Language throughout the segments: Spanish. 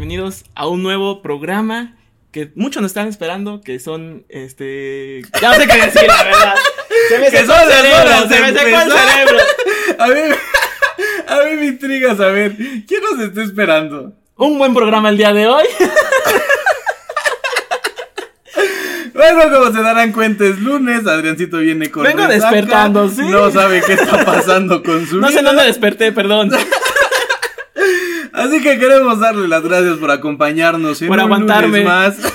bienvenidos a un nuevo programa que muchos nos están esperando, que son, este... Ya no sé qué decir, la verdad. Se me secó el cerebro, se me secó el cerebro. A mí, a mí me intriga saber, ¿quién nos está esperando? Un buen programa el día de hoy. Bueno, como se darán cuenta, es lunes, Adriancito viene con Vengo resaca, despertando, ¿sí? No sabe qué está pasando con su No sé vida. dónde desperté, perdón. Así que queremos darle las gracias por acompañarnos en Por un aguantarme. lunes más.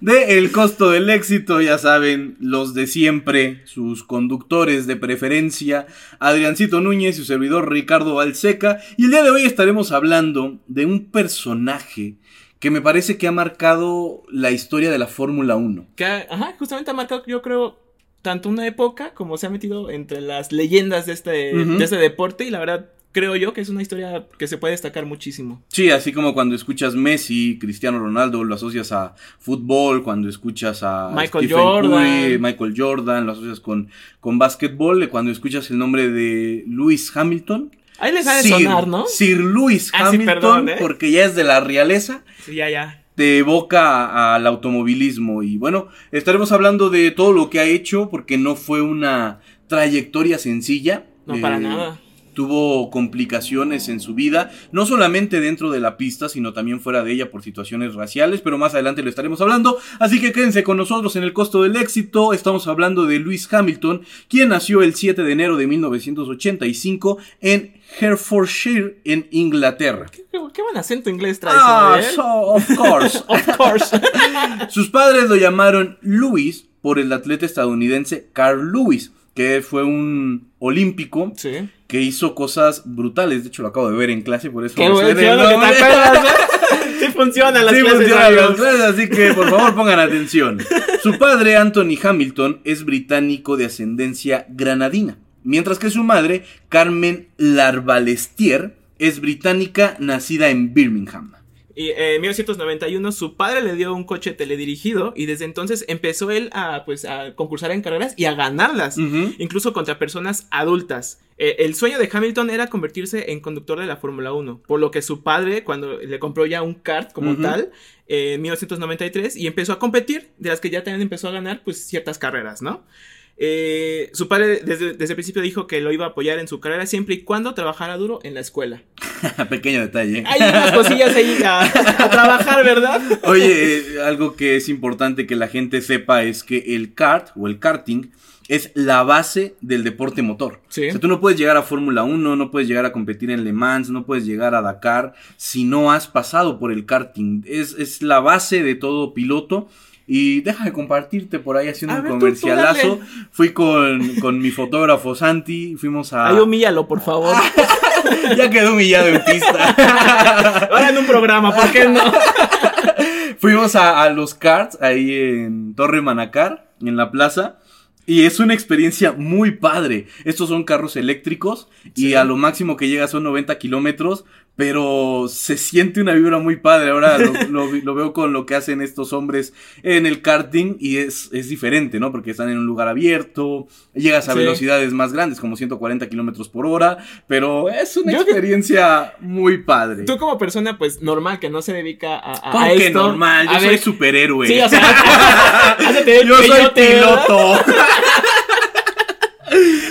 De El costo del éxito, ya saben, los de siempre, sus conductores de preferencia, Adriancito Núñez y su servidor Ricardo Balseca. Y el día de hoy estaremos hablando de un personaje que me parece que ha marcado la historia de la Fórmula 1. Que, ajá, justamente ha marcado, yo creo, tanto una época como se ha metido entre las leyendas de este, de este deporte y la verdad creo yo que es una historia que se puede destacar muchísimo. Sí, así como cuando escuchas Messi, Cristiano Ronaldo, lo asocias a fútbol, cuando escuchas a Michael Stephen Jordan. Curry, Michael Jordan, lo asocias con, con básquetbol, cuando escuchas el nombre de Lewis Hamilton. Ahí les ha de sonar, ¿no? Sir Lewis Ah, sí, Hamilton, perdón, ¿eh? porque ya es de la realeza, Sí, ya, ya. te evoca al automovilismo. Y bueno, estaremos hablando de todo lo que ha hecho, porque no fue una trayectoria sencilla. No, para Eh, nada. Tuvo complicaciones en su vida, no solamente dentro de la pista, sino también fuera de ella por situaciones raciales, pero más adelante lo estaremos hablando, así que quédense con nosotros en el costo del éxito, estamos hablando de Lewis Hamilton, quien nació el 7 de enero de 1985 en Herefordshire, en Inglaterra. Qué, qué buen acento inglés traes, Ah, ¿eh? so, of course. Of course. Sus padres lo llamaron Lewis por el atleta estadounidense Carl Lewis, que fue un olímpico sí. que hizo cosas brutales. De hecho, lo acabo de ver en clase, por eso Qué bueno, sé bueno que nombre. te acuerdas. Sí funcionan las Sí, clases, funcionan las clases, así que por favor pongan atención. Su padre, Anthony Hamilton, es británico de ascendencia granadina, mientras que su madre, Carmen Larbalestier, es británica nacida en Birmingham. Y eh, en 1991 su padre le dio un coche teledirigido y desde entonces empezó él a, pues, a concursar en carreras y a ganarlas, incluso contra personas adultas. Eh, el sueño de Hamilton era convertirse en conductor de la Fórmula 1, por lo que su padre, cuando le compró ya un kart como Ujú. tal, eh, en 1993, y empezó a competir, de las que ya también empezó a ganar, pues, ciertas carreras, ¿no? Eh, su padre desde, desde el principio dijo que lo iba a apoyar en su carrera siempre y cuando trabajara duro en la escuela. Pequeño detalle. Hay unas cosillas ahí a, a trabajar, ¿verdad? Oye, eh, algo que es importante que la gente sepa es que el kart o el karting es la base del deporte motor. Sí. O sea, tú no puedes llegar a Fórmula 1, no puedes llegar a competir en Le Mans, no puedes llegar a Dakar si no has pasado por el karting. Es, es la base de todo piloto. Y déjame compartirte por ahí haciendo A un ver, tú- tú comercialazo. Fui con, con mi fotógrafo Santi, fuimos a... Ahí humíllalo, por favor. ya quedó humillado en pista. Ahora en un programa, ¿por qué no? Fuimos a, a los karts ahí en Torre Manacar, en la plaza. Y es una experiencia muy padre. Estos son carros eléctricos y a lo máximo que llega son 90 kilómetros. Pero se siente una vibra muy padre. Ahora lo, lo vi- lo veo con lo que hacen estos hombres en el karting y es, es diferente, ¿no? Porque están en un lugar abierto, llegas a Sí. velocidades más grandes, como 140 kilómetros por hora. Pero es una Yo que- experiencia muy padre. Tú como persona, pues, normal, que no se dedica a, a, ¿Cómo a que esto. normal? Yo a soy ver, superhéroe. Sí, o sea, Yo soy piloto.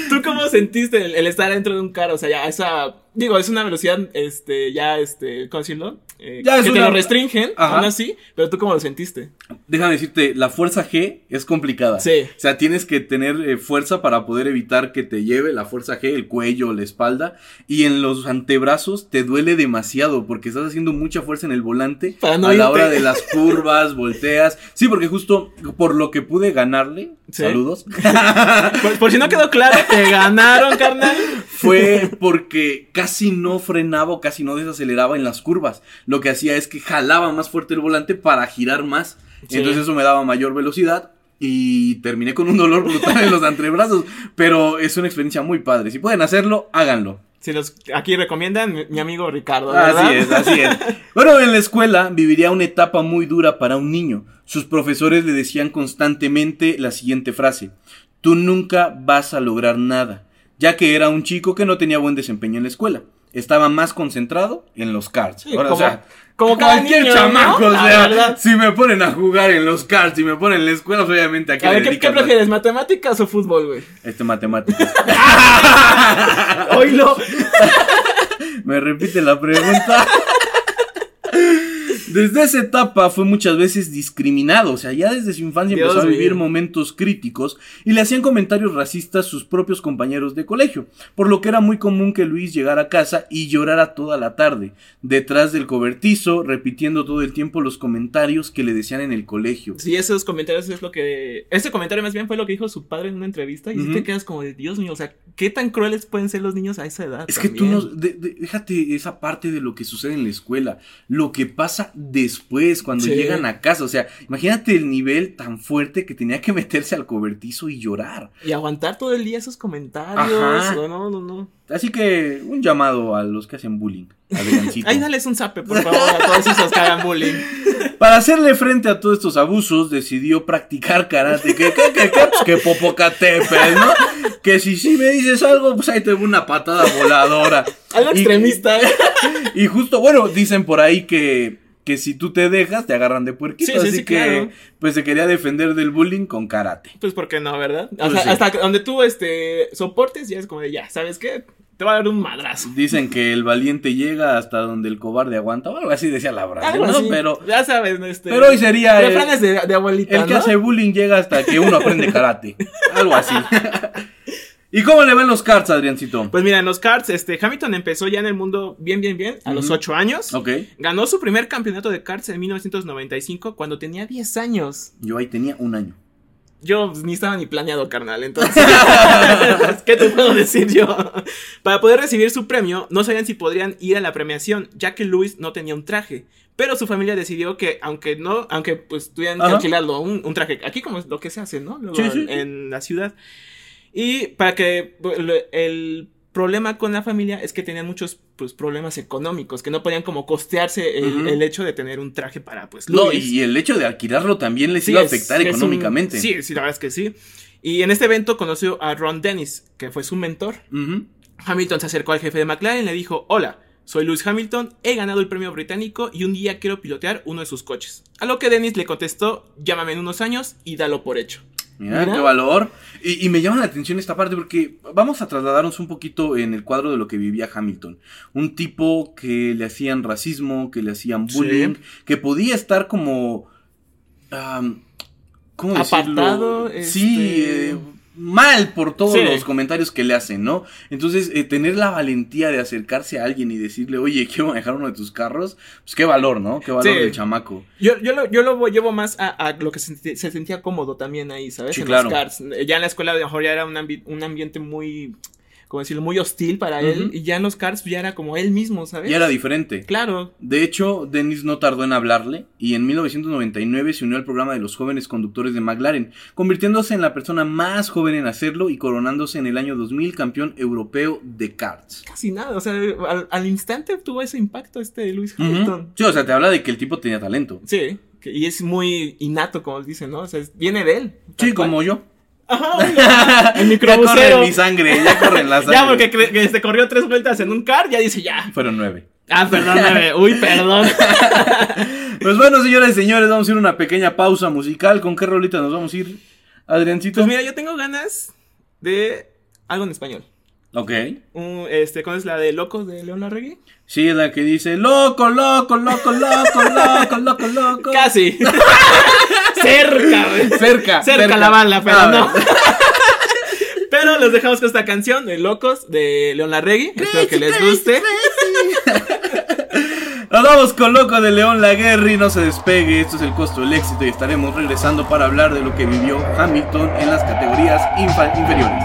¿Tú cómo sentiste el, el estar dentro de un carro? O sea, ya esa. Digo, es una velocidad, este, ya, este, ¿cómo decirlo? Eh, Ya es que te una- lo restringen, Ajá. aún así, pero tú cómo lo sentiste. Déjame decirte, la fuerza G es complicada. Sí. O sea, tienes que tener eh, fuerza para poder evitar que te lleve la fuerza G, el cuello, la espalda. Y en los antebrazos te duele demasiado porque estás haciendo mucha fuerza en el volante. Para no a la hora de las curvas, volteas. Sí, porque justo por lo que pude ganarle, Sí. saludos, Por, por si no quedó claro, te ganaron, carnal. fue porque casi no frenaba o casi no desaceleraba en las curvas. Lo que hacía es que jalaba más fuerte el volante para girar más. Sí. Entonces eso me daba mayor velocidad y terminé con un dolor brutal en los antebrazos. Pero es una experiencia muy padre. Si pueden hacerlo, háganlo. Si los aquí recomiendan, mi, mi amigo Ricardo, ¿verdad? Así es, así es. Bueno, en la escuela viviría una etapa muy dura para un niño. Sus profesores le decían constantemente la siguiente frase. Tú nunca vas a lograr nada, ya que era un chico que no tenía buen desempeño en la escuela. estaba más concentrado en los cards. Sí, Ahora, como- o sea, como cualquier niño, chamaco, ¿no? o sea, si me ponen a jugar en los cards, si me ponen en la escuela, pues, obviamente aquí A ver, ¿qué, qué prefieres, matemáticas o fútbol, güey? Este matemáticas. Oílo. Me repite la pregunta. Desde esa etapa fue muchas veces discriminado, o sea, ya desde su infancia Dios empezó a vivir mío. momentos críticos y le hacían comentarios racistas sus propios compañeros de colegio, por lo que era muy común que Luis llegara a casa y llorara toda la tarde, detrás del cobertizo, repitiendo todo el tiempo los comentarios que le decían en el colegio. Sí, esos comentarios es lo que. Ese comentario más bien fue lo que dijo su padre en una entrevista. Y Ujú. te quedas como de Dios mío, o sea, ¿qué tan crueles pueden ser los niños a esa edad? Es que tú no, de- de- déjate esa parte de lo que sucede en la escuela, lo que pasa después cuando Sí. llegan a casa, o sea, imagínate el nivel tan fuerte que tenía que meterse al cobertizo y llorar. Y aguantar todo el día esos comentarios. Ajá. No, no, no, no. Así que un llamado a los que hacen bullying. Ahí dales un zape, por favor, a todos esos que hagan bullying. Para hacerle frente a todos estos abusos, decidió practicar karate. Que, que, que, que, pues que popocatépetl, ¿no? Que si sí me dices algo, pues ahí te voy una patada voladora. Algo Y- extremista, ¿eh? Y justo, bueno, dicen por ahí que, que si tú te dejas, te agarran de puerquito. Sí, sí, así sí, que, claro. pues se quería defender del bullying con karate. Pues, ¿por qué no, verdad? Pues hasta donde tú, este, soportes, ya es como de, ya, ¿sabes qué? Te va a dar un madrazo. Dicen que el valiente llega hasta donde el cobarde aguanta. O algo así decía la frase, Algo ¿no? así. Pero, ya sabes, este. pero hoy sería el, de, de abuelita. el que hace bullying llega hasta que uno aprende karate. Algo así. ¿Y cómo le ven los cards, Adriancito? Pues mira, en los cards, este, Hamilton empezó ya en el mundo bien, bien, bien, a los Ujú. 8 años. ok. Ganó su primer campeonato de cards en 1995 cuando tenía 10 años. Yo ahí tenía un año. Yo ni estaba ni planeado, carnal, entonces. ¿Qué te puedo decir yo? Para poder recibir su premio, no sabían si podrían ir a la premiación, ya que Luis no tenía un traje. Pero su familia decidió que, aunque no, aunque pues tuvieran que alquilarlo, un, un traje, aquí como es lo que se hace, ¿no? Luego Sí, sí. En la ciudad. Y para que pues, el problema con la familia es que tenían muchos pues, problemas económicos, que no podían como costearse el, hecho de tener un traje para pues No, y el hecho de alquilarlo también les Sí, iba a es- afectar es un- económicamente. sí, sí, la verdad es que sí. Y en este evento conoció a Ron Dennis, que fue su mentor. Hamilton se acercó al jefe de McLaren y le dijo, hola, soy Lewis Hamilton, he ganado el premio británico y un día quiero pilotear uno de sus coches. A lo que Dennis le contestó, llámame en unos años y dalo por hecho. Mira, Mira. qué valor. Y, y me llama la atención esta parte porque vamos a trasladarnos un poquito en el cuadro de lo que vivía Hamilton. Un tipo que le hacían racismo, que le hacían Sí. bullying, que podía estar como... ¿Cómo decirlo? Apartado, Sí, este- eh, mal por todos Sí. los comentarios que le hacen, ¿no? Entonces, eh, tener la valentía de acercarse a alguien y decirle, oye, quiero manejar uno de tus carros, pues qué valor, ¿no? Qué valor Sí. del chamaco. Yo, yo, lo, yo lo llevo más a, a lo que se, se sentía cómodo también ahí, ¿sabes? Sí, en claro. los karts. Ya en la escuela a lo mejor ya era un, ambi- un ambiente muy, como decirlo, muy hostil para él. Y ya en los karts ya era como él mismo, ¿sabes? Y era diferente. Claro. De hecho, Dennis no tardó en hablarle y en 1999 se unió al programa de los jóvenes conductores de McLaren, convirtiéndose en la persona más joven en hacerlo y coronándose en el año 2000 campeón europeo de karts. Casi nada, o sea, al, al instante tuvo ese impacto este Luis. Hamilton. Sí, o sea, te habla de que el tipo tenía talento. Sí, y es muy innato, como dicen, ¿no? O sea, viene de él. Sí, cual. como yo. Ajá, el Ya corre en microbusero. mi sangre, ya corre en la sangre. Ya, porque que se corrió tres vueltas en un car, ya dice ya. Fueron nueve. Ah, perdón, bebé. Uy, perdón. Pues bueno, señoras y señores, vamos a ir a una pequeña pausa musical. ¿Con qué rolita nos vamos a ir, Adriancito? Pues mira, yo tengo ganas de algo en español. Ok. Un, este, ¿Cuál es la de Locos de León Larregui? Sí, es la que dice, loco, loco, loco, loco, loco, loco, loco. Casi. cerca, Cerca, Cerca la bala, pero no. Pero los dejamos con esta canción de Locos de León Larregui. Espero que les guste. Nos vamos con Loco de León Laguerri, no se despegue, esto es el costo del éxito y estaremos regresando para hablar de lo que vivió Hamilton en las categorías inferiores.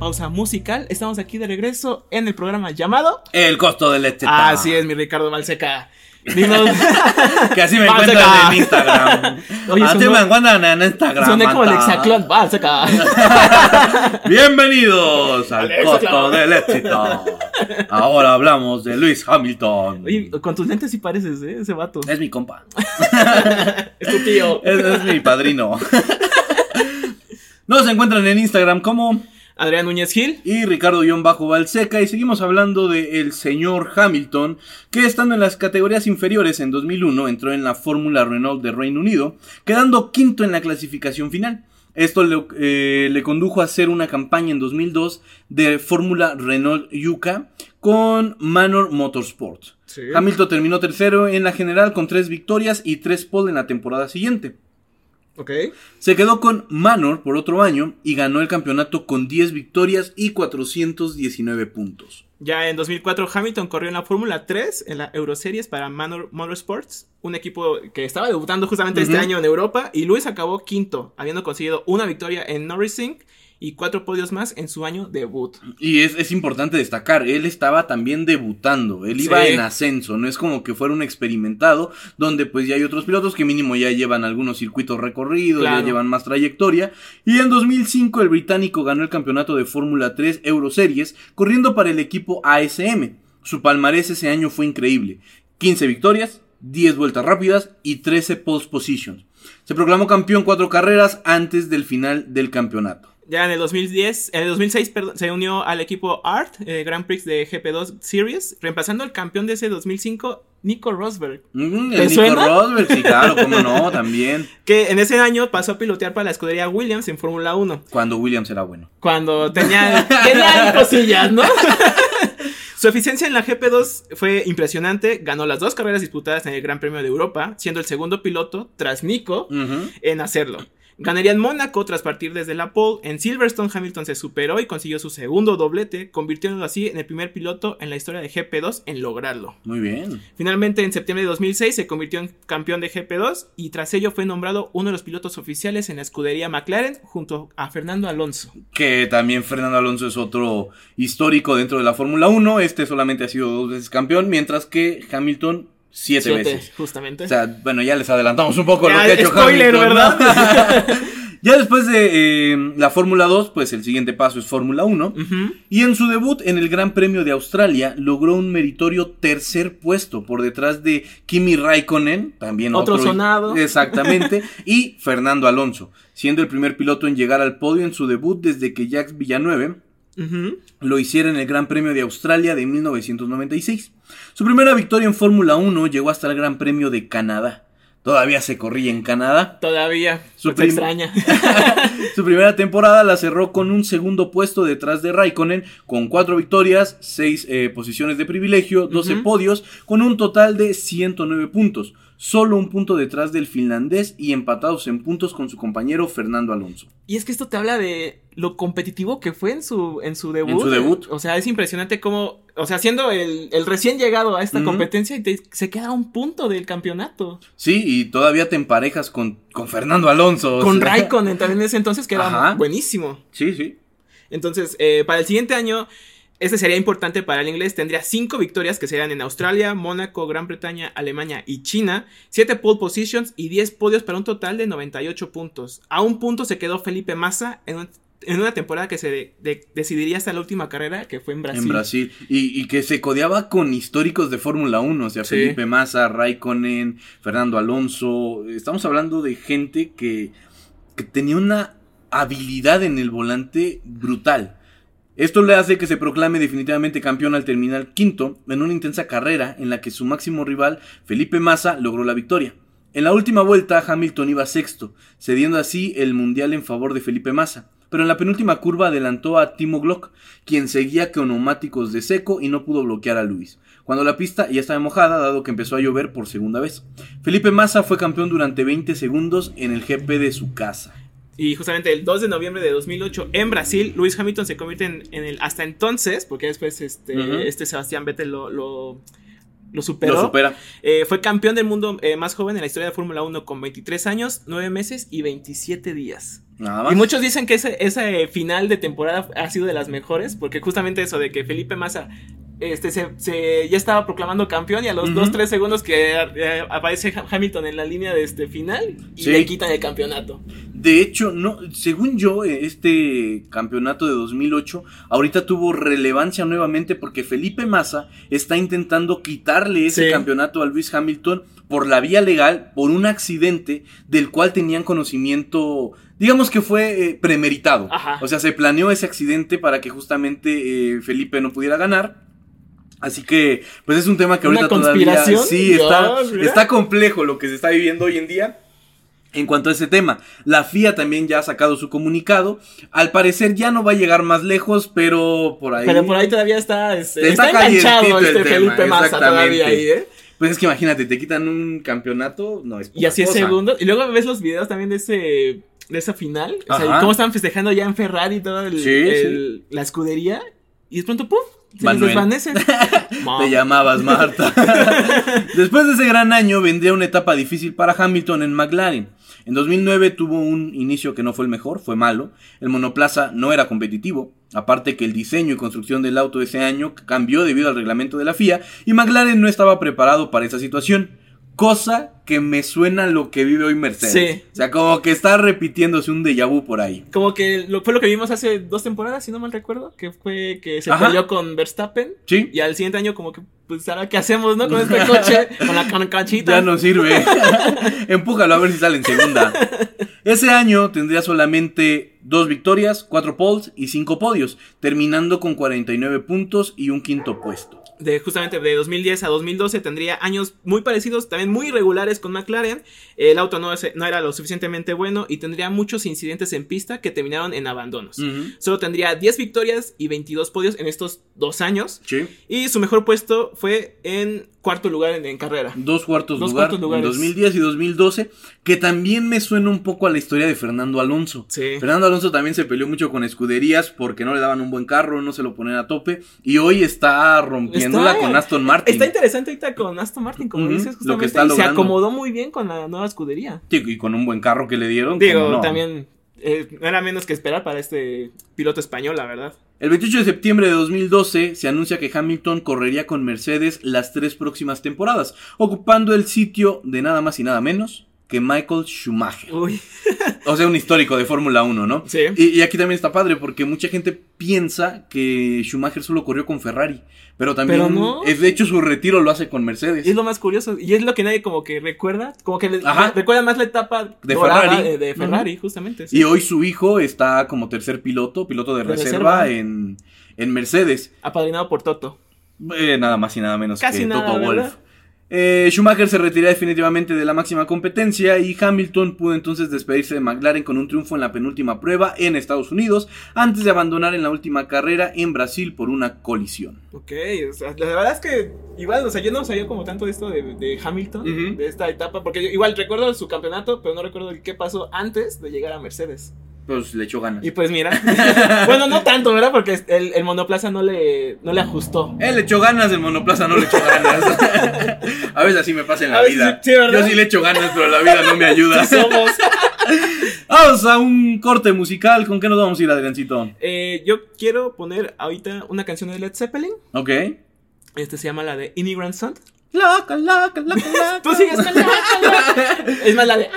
Pausa musical, estamos aquí de regreso en el programa llamado. El costo del este. Así es, mi Ricardo Malseca. Dinos. Que así me encuentran en Instagram. Oye, así me encuentran en Instagram. Soné como el. Exaclón Malseca. Bienvenidos al costo del éxito. Ahora hablamos de Luis Hamilton. Oye, con tus lentes sí pareces, ¿eh? Ese vato. Es mi compa. Es tu tío. Es, es mi padrino. Nos encuentran en Instagram como Adrián Núñez Gil. y Ricardo-Balseca y seguimos hablando de el señor Hamilton que estando en las categorías inferiores en 2001 entró en la Fórmula Renault de Reino Unido quedando quinto en la clasificación final. Esto le, eh, le condujo a hacer una campaña en 2002 de Fórmula Renault Yuka con Manor Motorsport. Sí. Hamilton terminó tercero en la general con tres victorias y tres pole en la temporada siguiente. Ok. Se quedó con Manor por otro año y ganó el campeonato con 10 victorias y 419 puntos. Ya en 2004 Hamilton corrió en la Fórmula 3 en la Euroseries para Manor Motorsports, un equipo que estaba debutando justamente este año en Europa y Luis acabó quinto, habiendo conseguido una victoria en Norrising y cuatro podios más en su año debut. Y es, es importante destacar, él estaba también debutando, él iba Sí. en ascenso, no es como que fuera un experimentado, donde pues ya hay otros pilotos que mínimo ya llevan algunos circuitos recorridos, Claro. ya llevan más trayectoria. Y en 2005 el británico ganó el campeonato de Fórmula 3 Euroseries, corriendo para el equipo ASM. Su palmarés ese año fue increíble, 15 victorias, 10 vueltas rápidas y 13 pole positions. Se proclamó campeón cuatro carreras antes del final del campeonato. Ya en el 2010, en el 2006 perdón, se unió al equipo ART, eh, Grand Prix de GP2 Series, reemplazando al campeón de ese 2005, Nico Rosberg, Mm, ¿Te el Nico? Rosberg, sí, claro, cómo no, también. que en ese año pasó a pilotear para la escudería Williams en Fórmula 1. Cuando Williams era bueno. Cuando tenía, tenía cosillas, ¿no? Su eficiencia en la GP2 fue impresionante, ganó las dos carreras disputadas en el Gran Premio de Europa, siendo el segundo piloto, tras Nico, en hacerlo. Ganaría en Mónaco tras partir desde la pole. En Silverstone, Hamilton se superó y consiguió su segundo doblete, convirtiéndolo así en el primer piloto en la historia de GP2 en lograrlo. Muy bien. Finalmente, en septiembre de 2006 se convirtió en campeón de GP2 y tras ello fue nombrado uno de los pilotos oficiales en la escudería McLaren junto a Fernando Alonso. Que también Fernando Alonso es otro histórico dentro de la Fórmula 1. Este solamente ha sido dos veces campeón, mientras que Hamilton siete, Siete, veces. justamente. O sea, bueno, ya les adelantamos un poco Ya, lo que ha hecho spoiler. ¿verdad? ya después de eh, la Fórmula 2, pues el siguiente paso es Fórmula 1. Ujú. Y en su debut en el Gran Premio de Australia logró un meritorio tercer puesto por detrás de Kimi Raikkonen, también Otro otro, sonado. Exactamente, y Fernando Alonso, siendo el primer piloto en llegar al podio en su debut desde que Jacques Villeneuve Ujú. lo hiciera en el Gran Premio de Australia de 1996. Su primera victoria en Fórmula 1 llegó hasta el Gran Premio de Canadá. Todavía se corría en Canadá. Todavía. Su prim- extraña. Su primera temporada la cerró con un segundo puesto detrás de Raikkonen, con cuatro victorias, seis eh, posiciones de privilegio, 12 Ujú. podios, con un total de 109 puntos. Solo un punto detrás del finlandés y empatados en puntos con su compañero Fernando Alonso. Y es que esto te habla de lo competitivo que fue en su, en su debut. En su debut. O sea, es impresionante cómo, o sea, siendo el, el recién llegado a esta competencia y te- se queda un punto del campeonato. Sí, y todavía te emparejas con, con Fernando Alonso. o Con sea. Raikkonen también en ese entonces que era buenísimo. Sí, sí. Entonces, eh, para el siguiente año, este sería importante para el inglés. Tendría cinco victorias que serían en Australia, Mónaco, Gran Bretaña, Alemania y China. Siete pole positions y 10 podios para un total de 98 puntos. A un punto se quedó Felipe Massa en, un- en una temporada que se de- de- decidiría hasta la última carrera, que fue en Brasil. En Brasil. Y, y que se codeaba con históricos de Fórmula 1. O sea, Sí. Felipe Massa, Raikkonen, Fernando Alonso. Estamos hablando de gente que, que tenía una habilidad en el volante brutal. Esto le hace que se proclame definitivamente campeón al terminar quinto en una intensa carrera en la que su máximo rival, Felipe Massa, logró la victoria. En la última vuelta, Hamilton iba sexto, cediendo así el mundial en favor de Felipe Massa. Pero en la penúltima curva adelantó a Timo Glock, quien seguía con neumáticos de seco y no pudo bloquear a Luis. Cuando la pista ya estaba mojada, dado que empezó a llover por segunda vez. Felipe Massa fue campeón durante 20 segundos en el GP de su casa. Y justamente el 2 de noviembre de 2008 en Brasil, Lewis Hamilton se convierte en, en el hasta entonces, porque después este, este Sebastián Vettel lo, lo, lo superó. Lo supera. Eh, fue campeón del mundo eh, más joven en la historia de Fórmula 1 con 23 años, 9 meses y 27 días. Nada más. Y muchos dicen que ese, ese final de temporada ha sido de las mejores, porque justamente eso de que Felipe Massa este, se, se- ya estaba proclamando campeón y a los Ujú. 2-3 segundos que eh, aparece Ha- Hamilton en la línea de este final y Sí. le quitan el campeonato. De hecho, no, según yo, este campeonato de 2008 ahorita tuvo relevancia nuevamente porque Felipe Massa está intentando quitarle ese Sí. campeonato a Luis Hamilton por la vía legal, por un accidente del cual tenían conocimiento, digamos que fue eh, premeditado. Ajá. O sea, se planeó ese accidente para que justamente eh, Felipe no pudiera ganar. Así que, pues es un tema que ¿Una ahorita todavía conspiración? sí está, Dios, está complejo lo que se está viviendo hoy en día. En cuanto a ese tema, la FIA también ya ha sacado su comunicado. Al parecer ya no va a llegar más lejos, pero por ahí. Pero por ahí todavía está, este, Está está, enganchado calientito el este tema, Felipe Massa exactamente. todavía ahí, ¿eh? Pues es que imagínate, te quitan un campeonato, no es Y así es segundo. Y luego ves los videos también de ese de esa final. O sea, cómo estaban festejando ya en Ferrari y toda el, Sí, el- la escudería. Y de pronto, ¡puf! Se les Manuel. desvanece. Te llamabas Marta. Después de ese gran año vendría una etapa difícil para Hamilton en McLaren. En 2009 tuvo un inicio que no fue el mejor, fue malo. El monoplaza no era competitivo. Aparte que el diseño y construcción del auto ese año cambió debido al reglamento de la FIA y McLaren no estaba preparado para esa situación. Cosa que me suena a lo que vive hoy Mercedes. Sí. O sea, como que está repitiéndose un déjà vu por ahí. Como que lo, fue lo que vimos hace dos temporadas, si no mal recuerdo. Que fue que se Ajá. peleó con Verstappen. Sí. Y al siguiente año, como que, pues, ahora qué hacemos, ¿no? Con este coche, con la canchita. Ya no sirve. Empújalo a ver si sale en segunda. Ese año tendría solamente dos victorias, cuatro poles y cinco podios, terminando con 49 puntos y un quinto puesto. De justamente de 2010 a 2012 tendría años muy parecidos, también muy irregulares con McLaren. El auto no, es- no era lo suficientemente bueno y tendría muchos incidentes en pista que terminaron en abandonos. Solo tendría 10 victorias y 22 podios en estos dos años. Sí. Y su mejor puesto fue en cuarto lugar en, en carrera. Dos cuartos Dos lugar cuartos en lugares. 2010 y 2012, que también me suena un poco a la historia de Fernando Alonso. Sí. Fernando Alonso también se peleó mucho con escuderías porque no le daban un buen carro, no se lo ponían a tope y hoy está rompiéndola Está- con Aston Martin. Está interesante ahorita con Aston Martin, como dices, lo que justamente. está y se acomodó muy bien con la nueva escudería. Sí, y con un buen carro que le dieron. Digo, también eh, no era menos que esperar para este piloto español, la verdad. El 28 de septiembre de 2012 se anuncia que Hamilton correría con Mercedes las tres próximas temporadas, ocupando el sitio de nada más y nada menos que Michael Schumacher. Uy, O sea, un histórico de Fórmula 1, ¿no? Sí. Y, y aquí también está padre porque mucha gente piensa que Schumacher solo corrió con Ferrari, pero también Pero no. es de hecho su retiro lo hace con Mercedes. es lo más curioso. Y es lo que nadie como que recuerda. Como que le- recuerda más la etapa De Ferrari. de, de Ferrari, justamente. sí. Y hoy su hijo está como tercer piloto, piloto de, De reserva, reserva. En, en Mercedes. Apadrinado por Toto. Eh, nada más y nada menos Casi que nada, Toto ¿verdad? Eh, Schumacher se retira definitivamente de la máxima competencia y Hamilton pudo entonces despedirse de McLaren con un triunfo en la penúltima prueba en Estados Unidos antes de abandonar en la última carrera en Brasil por una colisión. Ok, o sea, la verdad es que igual, o sea, yo no sabía como tanto de esto de, de Hamilton, de esta etapa, porque yo igual recuerdo su campeonato, pero no recuerdo qué pasó antes de llegar a Mercedes. Pues le echó ganas. Y pues mira, bueno, no tanto, ¿verdad? Porque el, el monoplaza no le, no le ajustó. Él le echó ganas, el monoplaza no le echó ganas. a veces así me pasa en la veces vida. sí, sí, ¿verdad? Yo sí le echo ganas, pero la vida no me ayuda. Sí somos. Vamos a un corte musical. ¿Con qué nos vamos a ir, Adriancito? Eh, yo quiero poner ahorita una canción de Led Zeppelin. Ok. Este se llama la de Immigrant Son. Loca, loca, loca, loca. Tú sigues con con la- Es más la de.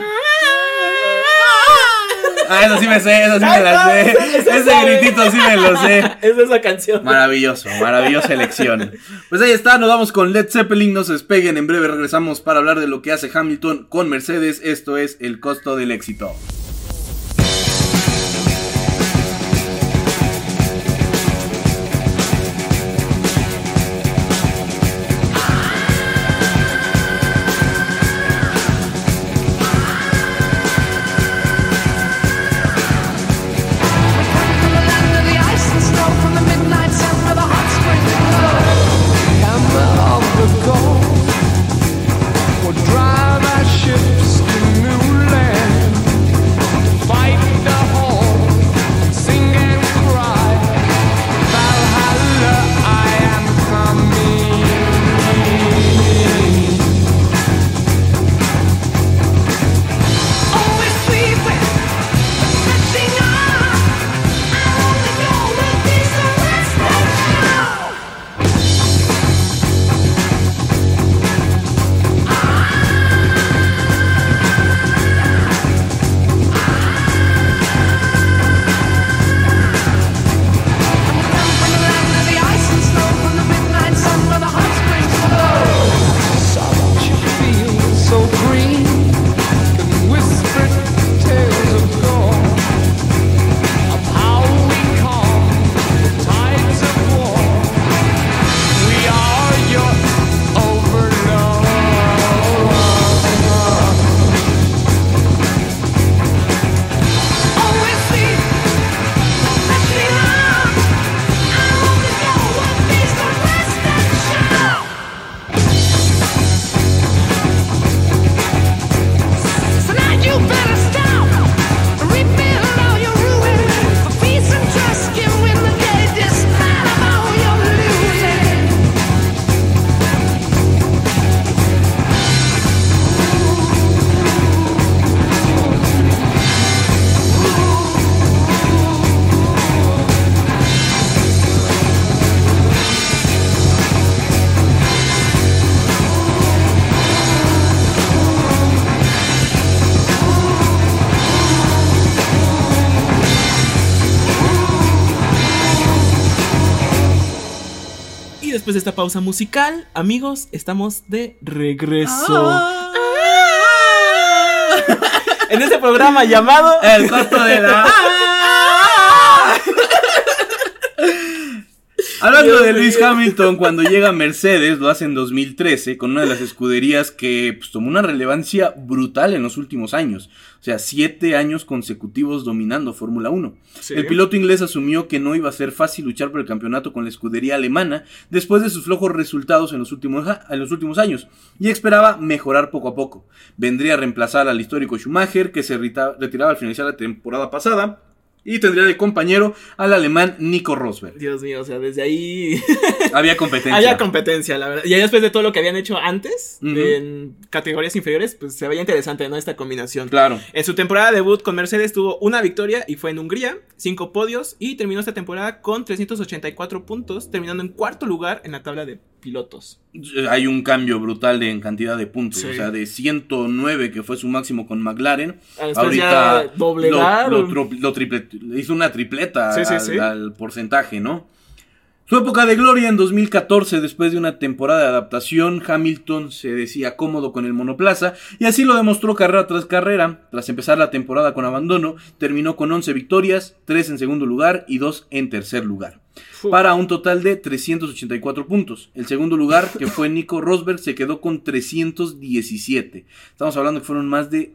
Ah, eso sí me sé, eso sí me la sé. Ay, no, ese- ese Ese sabe. gritito sí me lo sé. Es esa canción. Maravilloso, maravillosa elección. Pues ahí está, nos vamos con Led Zeppelin, no se despeguen, en breve regresamos para hablar de lo que hace Hamilton con Mercedes, esto es el costo del éxito. Después de esta pausa musical, amigos, estamos de regreso. Ah. En este programa llamado El costo de la. Hablando de Luis Hamilton, cuando llega a Mercedes, lo hace en 2013, con una de las escuderías que pues, tomó una relevancia brutal en los últimos años. O sea, siete años consecutivos dominando Fórmula 1. Sí. El piloto inglés asumió que no iba a ser fácil luchar por el campeonato con la escudería alemana después de sus flojos resultados en los últimos, en los últimos años y esperaba mejorar poco a poco. Vendría a reemplazar al histórico Schumacher que se retiraba al finalizar la temporada pasada y tendría de compañero al alemán Nico Rosberg. Dios mío, o sea, desde ahí Había competencia. había competencia, la verdad. Y después de todo lo que habían hecho antes, en categorías inferiores, pues se veía interesante, ¿no? Esta combinación. Claro. En su temporada debut con Mercedes tuvo una victoria y fue en Hungría, cinco podios y terminó esta temporada con 384 puntos, terminando en cuarto lugar en la tabla de pilotos. Hay un cambio brutal en cantidad de puntos. Sí. O sea, de 109 que fue su máximo con McLaren. Ah, después ahorita doblegar, lo, triple- hizo una tripleta Sí, sí, al, sí. al porcentaje, ¿no? Su época de gloria en 2014, después de una temporada de adaptación, Hamilton se decía cómodo con el monoplaza y así lo demostró carrera tras carrera. Tras empezar la temporada con abandono, terminó con 11 victorias, 3 en segundo lugar y 2 en tercer lugar. Para un total de 384 puntos. El segundo lugar, que fue Nico Rosberg, se quedó con 317. Estamos hablando que fueron más de...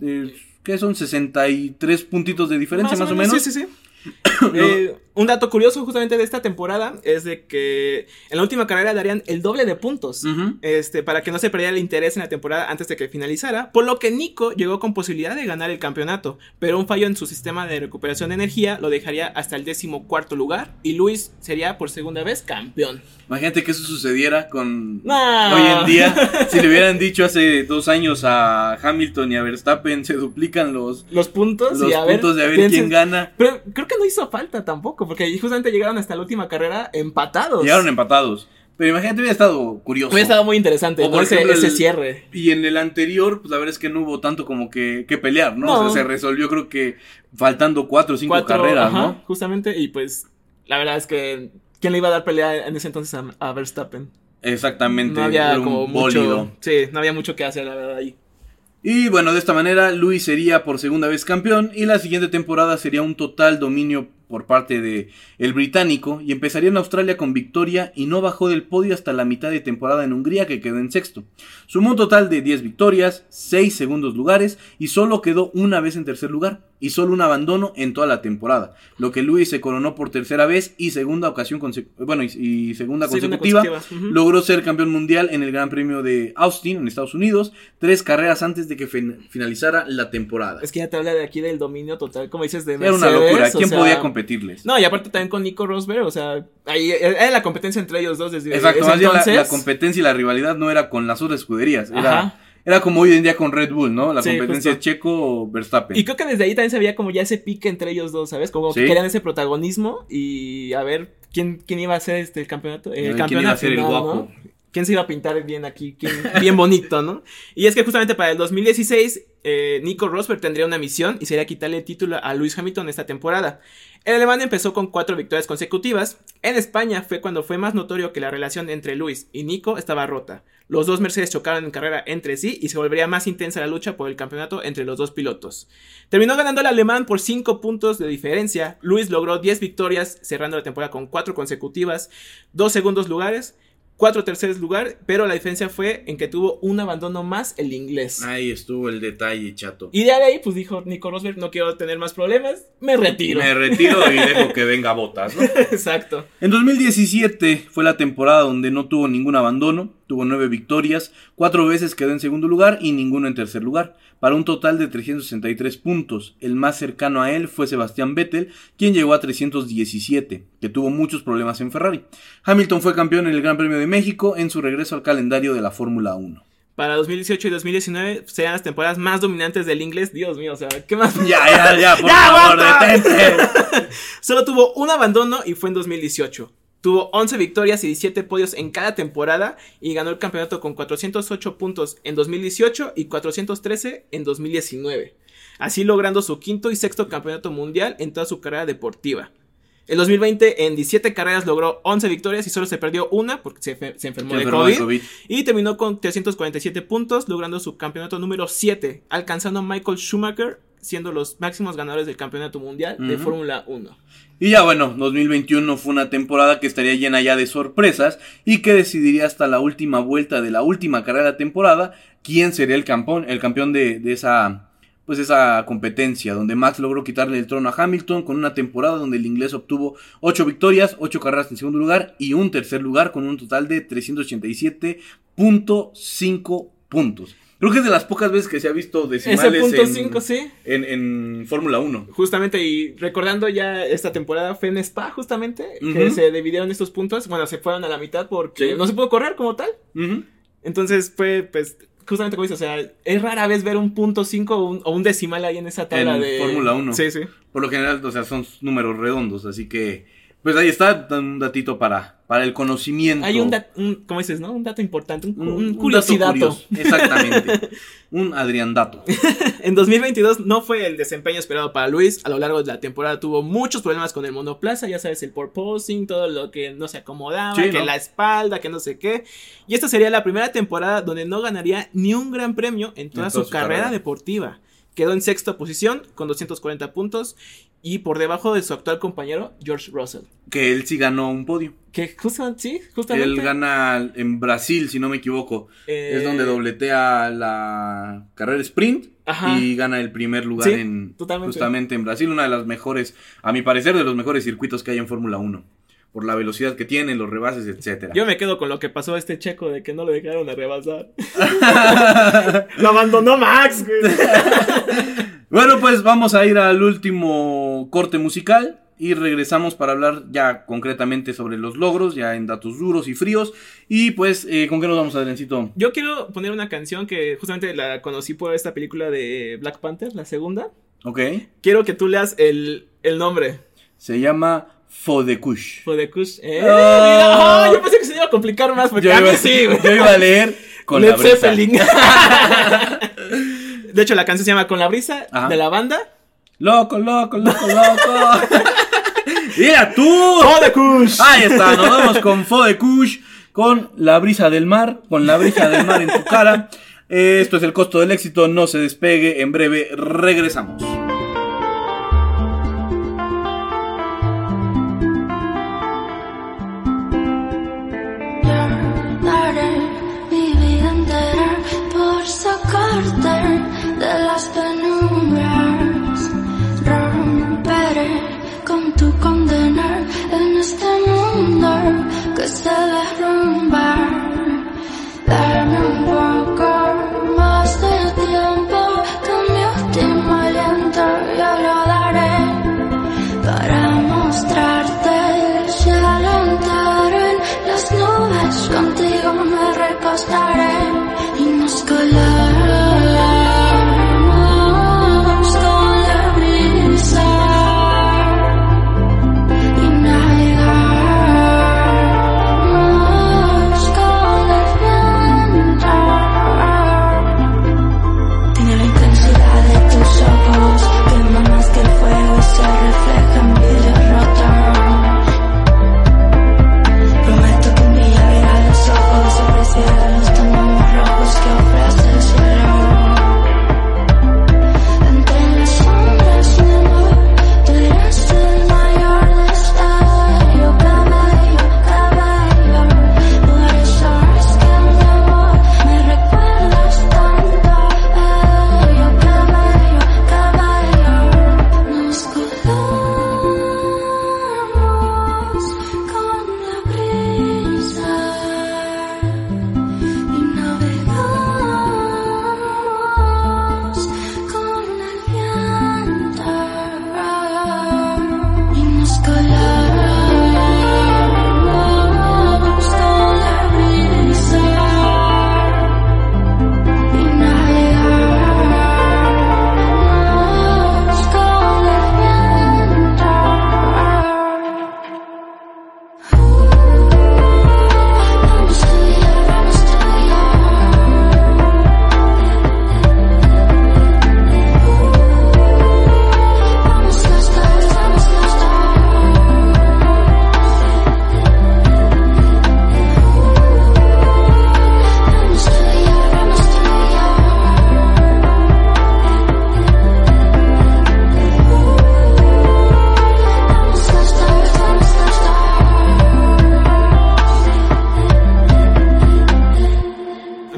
eh, ¿Qué son? 63 puntitos de diferencia, más, o menos. Sí, sí, sí. Eh, un dato curioso justamente de esta temporada es de que en la última carrera darían el doble de puntos. Este, para que no se perdiera el interés en la temporada antes de que finalizara, por lo que Nico llegó con posibilidad de ganar el campeonato, pero un fallo en su sistema de recuperación de energía lo dejaría hasta el décimo cuarto lugar y Luis sería por segunda vez campeón. Imagínate que eso sucediera con No. hoy en día. Si le hubieran dicho hace dos años a Hamilton y a Verstappen, se duplican los, Los puntos los y a ver, puntos de a ver quién gana. Pero creo que no hizo falta tampoco, porque justamente llegaron hasta la última carrera empatados. Llegaron empatados. Pero imagínate, hubiera estado curioso. Hubiera estado muy interesante, O ¿no? por ese, ejemplo, ese el- cierre. Y en el anterior, pues la verdad es que no hubo tanto como que, que pelear, ¿no? No. O sea, se resolvió creo que faltando cuatro o cinco Cuatro, carreras, ajá, ¿no? Justamente, y pues la verdad es que ¿quién le iba a dar pelea en ese entonces a, a Verstappen? Exactamente. No había era un como bólido. mucho, sí, no había mucho que hacer la verdad ahí. Y bueno, de esta manera Luis sería por segunda vez campeón y la siguiente temporada sería un total dominio por parte de el británico y empezaría en Australia con victoria y no bajó del podio hasta la mitad de temporada en Hungría que quedó en sexto. Sumó un total de 10 victorias, 6 segundos lugares y solo quedó una vez en tercer lugar y solo un abandono en toda la temporada, lo que Luis se coronó por tercera vez y segunda ocasión bueno y, y segunda Segunda consecutiva. Logró ser campeón mundial en el Gran Premio de Austin en Estados Unidos, tres carreras antes de que fin- finalizara la temporada. Es que ya te habla de aquí del dominio total, como dices, de Era una Mercedes, locura, o ¿quién sea, podía competirles? No, y aparte también con Nico Rosberg, o sea, ahí era la competencia entre ellos dos desde Exacto, más bien la, entonces. la competencia y la rivalidad no era con las otras escuderías, era, Ajá. Era como hoy en día con Red Bull, ¿no? La Sí, competencia justo. Checo o Verstappen. Y creo que desde ahí también se veía como ya ese pique entre ellos dos, ¿sabes? Como que querían ese protagonismo y a ver quién, quién iba a ser este, el campeonato. El A ver, ¿quién campeón iba a al ser el final, guapo? ¿no? ¿Quién se iba a pintar bien aquí? ¿Quién- bien bonito, ¿no? Y es que justamente para el 2016, eh, Nico Rosberg tendría una misión y sería quitarle el título a Lewis Hamilton esta temporada. El alemán empezó con cuatro victorias consecutivas. En España fue cuando fue más notorio que la relación entre Lewis y Nico estaba rota. Los dos Mercedes chocaron en carrera entre sí y se volvería más intensa la lucha por el campeonato entre los dos pilotos. Terminó ganando el alemán por 5 puntos de diferencia. Luis logró 10 victorias, cerrando la temporada con 4 consecutivas, 2 segundos lugares, 4 terceros lugar, pero la diferencia fue en que tuvo un abandono más el inglés. Ahí estuvo el detalle, chato. Y de ahí, pues dijo Nico Rosberg, no quiero tener más problemas, me retiro. Me retiro y dejo que venga botas, ¿no? Exacto. En 2017 fue la temporada donde no tuvo ningún abandono, tuvo nueve victorias, cuatro veces quedó en segundo lugar y ninguno en tercer lugar, para un total de 363 puntos. El más cercano a él fue Sebastián Vettel, quien llegó a 317, que tuvo muchos problemas en Ferrari. Hamilton fue campeón en el Gran Premio de México en su regreso al calendario de la Fórmula 1. Para 2018 y 2019 sean las temporadas más dominantes del inglés. Dios mío, o sea, ¿qué más? Ya, ya, ya, por ¡Ya, favor, detente. Solo tuvo un abandono y fue en 2018. Tuvo 11 victorias y 17 podios en cada temporada y ganó el campeonato con 408 puntos en 2018 y 413 en 2019. Así logrando su quinto y sexto campeonato mundial en toda su carrera deportiva. En 2020, en 17 carreras logró 11 victorias y solo se perdió una porque se, se enfermó, Se de, enfermó COVID, de COVID. Y terminó con 347 puntos, logrando su campeonato número 7, alcanzando a Michael Schumacher, siendo los máximos ganadores del campeonato mundial de. Fórmula 1. Y ya bueno, 2021 fue una temporada que estaría llena ya de sorpresas y que decidiría hasta la última vuelta de la última carrera de la temporada quién sería el campeón, el campeón de, de esa pues esa competencia donde Max logró quitarle el trono a Hamilton con una temporada donde el inglés obtuvo 8 victorias, 8 carreras en segundo lugar y un tercer lugar con un total de 387.5 puntos. Creo que es de las pocas veces que se ha visto Ese decimales punto en, 5, sí. en, en Fórmula 1. Justamente, y recordando ya esta temporada fue en Spa, justamente, que se dividieron estos puntos. Bueno, se fueron a la mitad porque Sí. no se pudo correr como tal. Entonces fue, pues, justamente como dices, o sea, es rara vez ver un punto 5 o un, o un decimal ahí en esa tabla En de. Fórmula 1. Sí, sí. Por lo general, o sea, son números redondos, así que, pues ahí está un datito para, para el conocimiento. Hay un, dato, un, ¿cómo dices, no? Un dato importante, un, Un- un un curiosidad. Exactamente. un Adrián dato. En 2022 no fue el desempeño esperado para Luis. A lo largo de la temporada tuvo muchos problemas con el monoplaza, ya sabes, el porposing, todo lo que no se acomodaba, Sí, que ¿no? la espalda, que no sé qué. Y esta sería la primera temporada donde no ganaría ni un gran premio en toda En su, toda su carrera, carrera. deportiva. Quedó en sexta posición con 240 puntos y por debajo de su actual compañero George Russell. Que él sí ganó un podio. Que justamente, sí, justamente. Él gana en Brasil, si no me equivoco. eh, Es donde dobletea la carrera sprint Ajá. y gana el primer lugar Sí, en totalmente. justamente en Brasil, una de las mejores, a mi parecer, de los mejores circuitos que hay en Fórmula 1. Por la velocidad que tiene, los rebases, etcétera. Yo me quedo con lo que pasó a este checo de que no le dejaron de rebasar. Lo abandonó Max, güey. Bueno, pues vamos a ir al último corte musical y regresamos para hablar ya concretamente sobre los logros, ya en datos duros y fríos. Y pues, eh, ¿con qué nos vamos, Adriancito? Yo quiero poner una canción que justamente la conocí por esta película de Black Panther, la segunda. Ok. Quiero que tú leas el, el nombre. Se llama Fodekush. For the Kush. Eh, Ah. mira, ah, yo pensé que se iba a complicar más porque Yo a mí iba, sí, güey. yo iba a leer con Led la brisa. Zeppelin. de hecho, la canción se llama Con la brisa Ajá. de la banda. Loco, loco, loco, loco. ¡Mira tú! For the Kush. Ahí está, nos vamos con Fodekush, con la brisa del mar, con la brisa del mar en tu cara. Esto es el costo del éxito, no se despegue, en breve regresamos.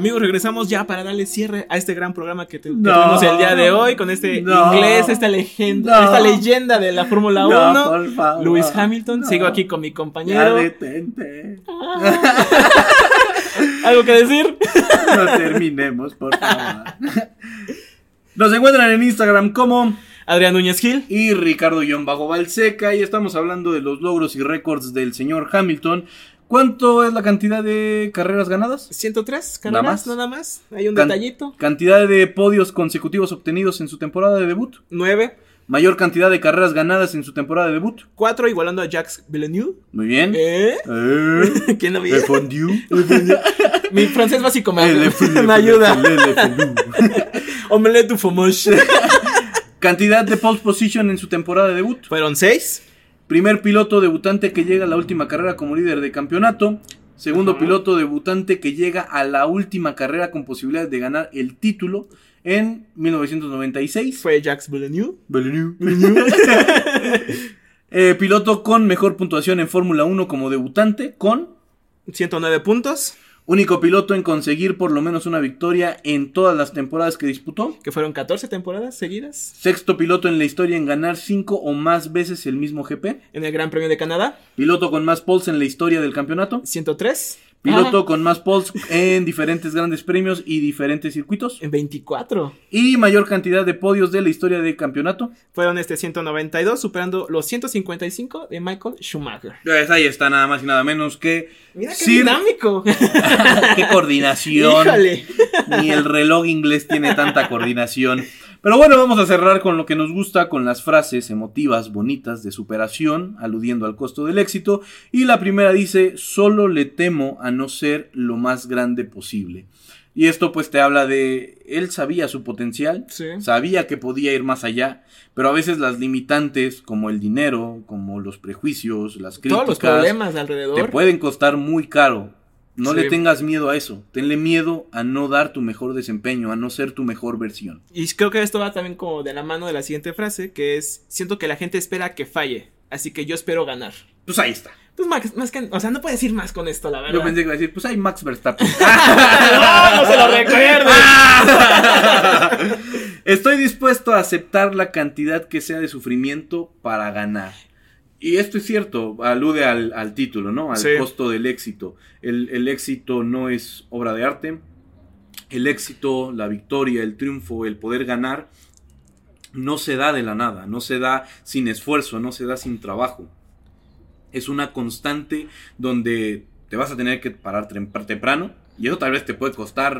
Regresamos ya para darle cierre a este gran programa que, te- que No. tuvimos el día de hoy con este No. inglés, esta legenda, No. esta leyenda de la Fórmula No, 1, por favor. Lewis Hamilton. Sigo aquí con mi Ya compañero. ¿Algo que decir? No terminemos, por favor. Nos encuentran en Instagram como Adrián Núñez Gil. y Ricardo-Bajo Balseca y estamos hablando de los logros y récords del señor Hamilton. ¿Cuánto es la cantidad de carreras ganadas? 103 Nada carreras, más. nada más. Hay un Can- detallito. Cantidad de podios consecutivos obtenidos en su temporada de debut. 9. Mayor cantidad de carreras ganadas en su temporada de debut. 4 igualando a Jacques Villeneuve. Muy bien. ¿Eh? Eh. ¿Quién Le vio? fondue. Mi francés básico me, Le fondue, me ayuda. Omelette du fromage. Cantidad de pole position en su temporada de debut. Fueron 6. Primer piloto debutante que llega a la última carrera como líder de campeonato. Segundo piloto debutante que llega a la última carrera con posibilidades de ganar el título en 1996. Fue Jacques Villeneuve. Eh, piloto con mejor puntuación en Fórmula 1 como debutante con 109 puntos. Único piloto en conseguir por lo menos una victoria en todas las temporadas que disputó. Que fueron 14 temporadas seguidas. Sexto piloto en la historia en ganar 5 o más veces el mismo GP. En el Gran Premio de Canadá. Piloto con más poles en la historia del campeonato. 103. Piloto Ah, con más poles en diferentes grandes premios y diferentes circuitos. en 24. Y mayor cantidad de podios de la historia del campeonato. Fueron este 192, superando los 155 de Michael Schumacher. Pues ahí está nada más y nada menos que Mira qué Sir- dinámico. qué coordinación. Híjole. Ni el reloj inglés tiene tanta coordinación. Pero bueno, vamos a cerrar con lo que nos gusta, con las frases emotivas, bonitas, de superación, aludiendo al costo del éxito. Y la primera dice, solo le temo a no ser lo más grande posible. Y esto pues te habla de, él sabía su potencial, Sí. sabía que podía ir más allá, pero a veces las limitantes, como el dinero, como los prejuicios, las críticas, Todos los problemas te alrededor. pueden costar muy caro. No Sí. le tengas miedo a eso. Tenle miedo a no dar tu mejor desempeño, a no ser tu mejor versión. Y creo que esto va también como de la mano de la siguiente frase, que es, siento que la gente espera que falle, así que yo espero ganar. Pues ahí está. Pues más, más que, o sea, no puedes decir más con esto, la verdad. Yo pensé que iba a decir, pues hay Max Verstappen. no, no se lo recuerdes. Estoy dispuesto a aceptar la cantidad que sea de sufrimiento para ganar. Y esto es cierto, alude al, al título, ¿no? Al Sí. costo del éxito. El, el éxito no es obra de arte. El éxito, la victoria, el triunfo, el poder ganar, no se da de la nada, no se da sin esfuerzo, no se da sin trabajo. Es una constante donde te vas a tener que parar tem- temprano y eso tal vez te puede costar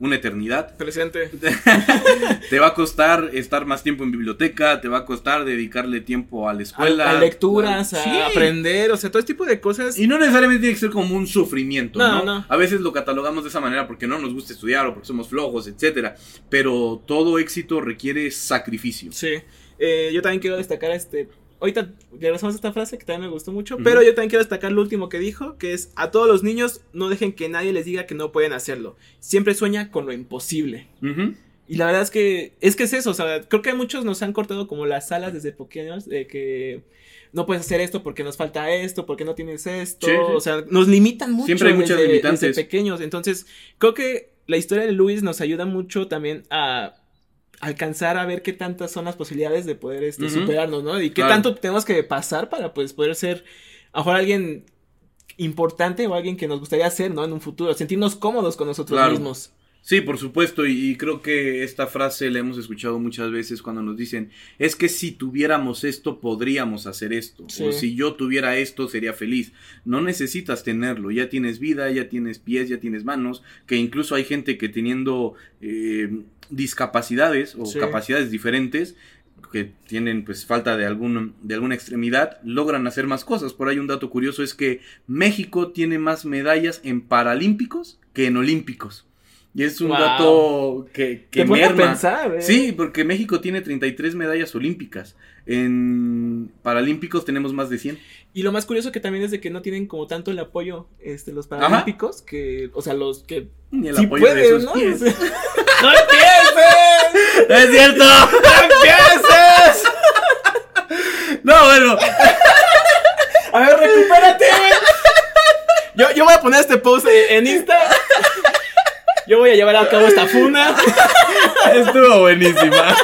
una eternidad. Presente. Te va a costar estar más tiempo en biblioteca, te va a costar dedicarle tiempo a la escuela. a lecturas, a Sí. aprender, o sea, todo este tipo de cosas. Y no necesariamente tiene que ser como un sufrimiento, No, ¿no? no. A veces lo catalogamos de esa manera porque no nos gusta estudiar o porque somos flojos, etcétera. Pero todo éxito requiere sacrificio. Sí. Eh, yo también quiero destacar este. Ahorita regresamos a esta frase que también me gustó mucho. Pero yo también quiero destacar lo último que dijo: que es a todos los niños no dejen que nadie les diga que no pueden hacerlo. Siempre sueña con lo imposible. Y la verdad es que es que es eso, o sea, creo que muchos nos han cortado como las alas desde pequeños de que no puedes hacer esto porque nos falta esto, porque no tienes esto, Sí, sí. o sea, nos limitan mucho Siempre hay muchas desde, limitantes. desde pequeños, entonces creo que la historia de Luis nos ayuda mucho también a alcanzar a ver qué tantas son las posibilidades de poder este, superarnos, ¿no? Y qué Claro. tanto tenemos que pasar para pues poder ser a lo mejor alguien importante o alguien que nos gustaría ser, ¿no? En un futuro, sentirnos cómodos con nosotros Claro. mismos. Sí, por supuesto, y, y creo que esta frase la hemos escuchado muchas veces cuando nos dicen, es que si tuviéramos esto, podríamos hacer esto, Sí. o si yo tuviera esto, sería feliz. No necesitas tenerlo, ya tienes vida, ya tienes pies, ya tienes manos, que incluso hay gente que teniendo eh, discapacidades o Sí. capacidades diferentes, que tienen pues falta de, algún, de alguna extremidad, logran hacer más cosas. Por ahí un dato curioso es que México tiene más medallas en paralímpicos que en olímpicos. Y es un Wow. dato que, que Te merma. pensar, ¿eh? Sí, porque México tiene 33 medallas olímpicas. En paralímpicos tenemos más de 100. Y lo más curioso que también es de que no tienen como tanto el apoyo este, los paralímpicos, que, o sea, los que Ni el sí apoyo de pueden, sus ¿no? pies. ¡No empieces! ¡Es cierto! ¡No empieces! No, bueno. A ver, recupérate. Yo, yo voy a poner este post en Insta. Yo voy a llevar a cabo esta funa. Estuvo buenísima.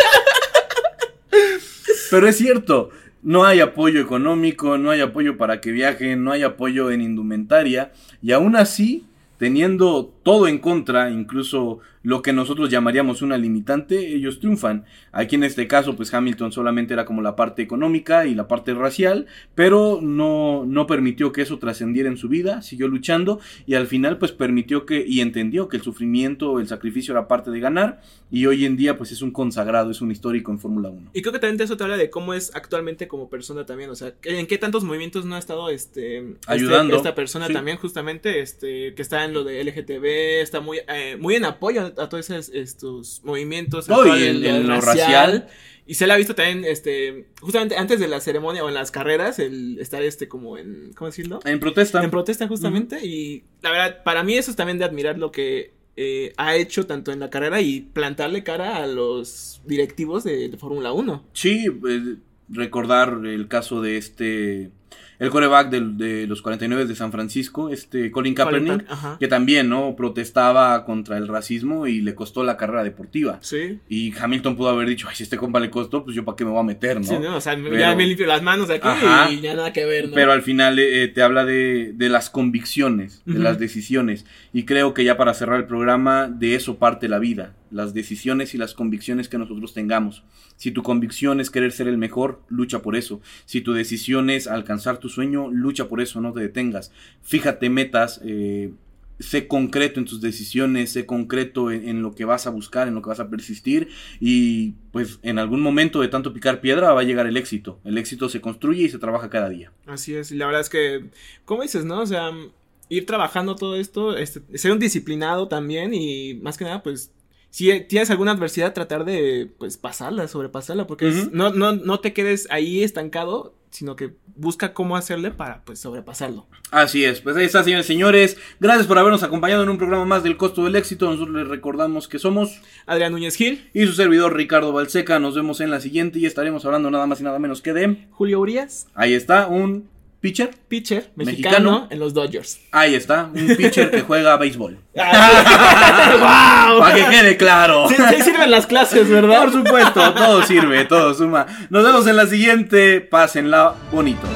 Pero es cierto, no hay apoyo económico, no hay apoyo para que viajen, no hay apoyo en indumentaria. Y aún así, teniendo todo en contra, incluso lo que nosotros llamaríamos una limitante, ellos triunfan. Aquí en este caso, pues Hamilton solamente era como la parte económica y la parte racial, pero no, no permitió que eso trascendiera en su vida, siguió luchando y al final pues permitió que y entendió que el sufrimiento, el sacrificio era parte de ganar y hoy en día pues es un consagrado, es un histórico en Fórmula 1. Y creo que también de eso te habla de cómo es actualmente como persona también. O sea, en qué tantos movimientos no ha estado este, este- Ayudando, esta persona sí. también, justamente, este, que está en lo de LGTB, está muy, eh, muy en apoyo a, todos esos, estos movimientos. No, y en- lo racial. Y se le ha visto también, este, justamente antes de la ceremonia o en las carreras, el estar este como en, ¿cómo decirlo? En protesta. En protesta justamente y la verdad, para mí eso es también de admirar lo que eh, ha hecho tanto en la carrera y plantarle cara a los directivos de, de Fórmula 1. Sí, eh, recordar el caso de este, el coreback del- de, los 49 de San Francisco, este Colin Kaepernick, Colin que también, ¿no? Protestaba contra el racismo y le costó la carrera deportiva. Sí. Y Hamilton pudo haber dicho, ay, si este compa le costó, pues yo para qué me voy a meter, ¿no? Sí, ¿no? O sea, Pero- ya me limpio las manos de aquí Ajá. y ya nada que ver, ¿no? Pero al final eh, te habla de, de las convicciones, de Ujú. las decisiones. Y creo que ya para cerrar el programa, de eso parte la vida. Las decisiones y las convicciones que nosotros tengamos. Si tu convicción es querer ser el mejor, lucha por eso. Si tu decisión es alcanzar tu sueño, lucha por eso, no te detengas. Fíjate metas, eh, sé concreto en tus decisiones, sé concreto en, lo que vas a buscar, en lo que vas a persistir y pues en algún momento de tanto picar piedra va a llegar el éxito. El éxito se construye y se trabaja cada día. Así es, y la verdad es que, ¿cómo dices, no? O sea, ir trabajando todo esto, este, ser un disciplinado también y más que nada, pues, si tienes alguna adversidad, tratar de, pues, pasarla, sobrepasarla, porque es- no, no, no te quedes ahí estancado, sino que busca cómo hacerle para, pues, sobrepasarlo. Así es, pues ahí está, señores y señores. Gracias por habernos acompañado en un programa más del costo del éxito. Nosotros les recordamos que somos Adrián Núñez Gil, y su servidor Ricardo Balseca. Nos vemos en la siguiente y estaremos hablando nada más y nada menos que de. Julio Urias, Ahí está, un pitcher. pitcher mexicano, Mexicano. en los Dodgers. Ahí está, un pitcher que juega béisbol. ¡Wow! Para que quede claro. Sí, sí sirven las clases, ¿verdad? Por supuesto, todo sirve, todo suma. Nos vemos en la siguiente. Pásenla bonito.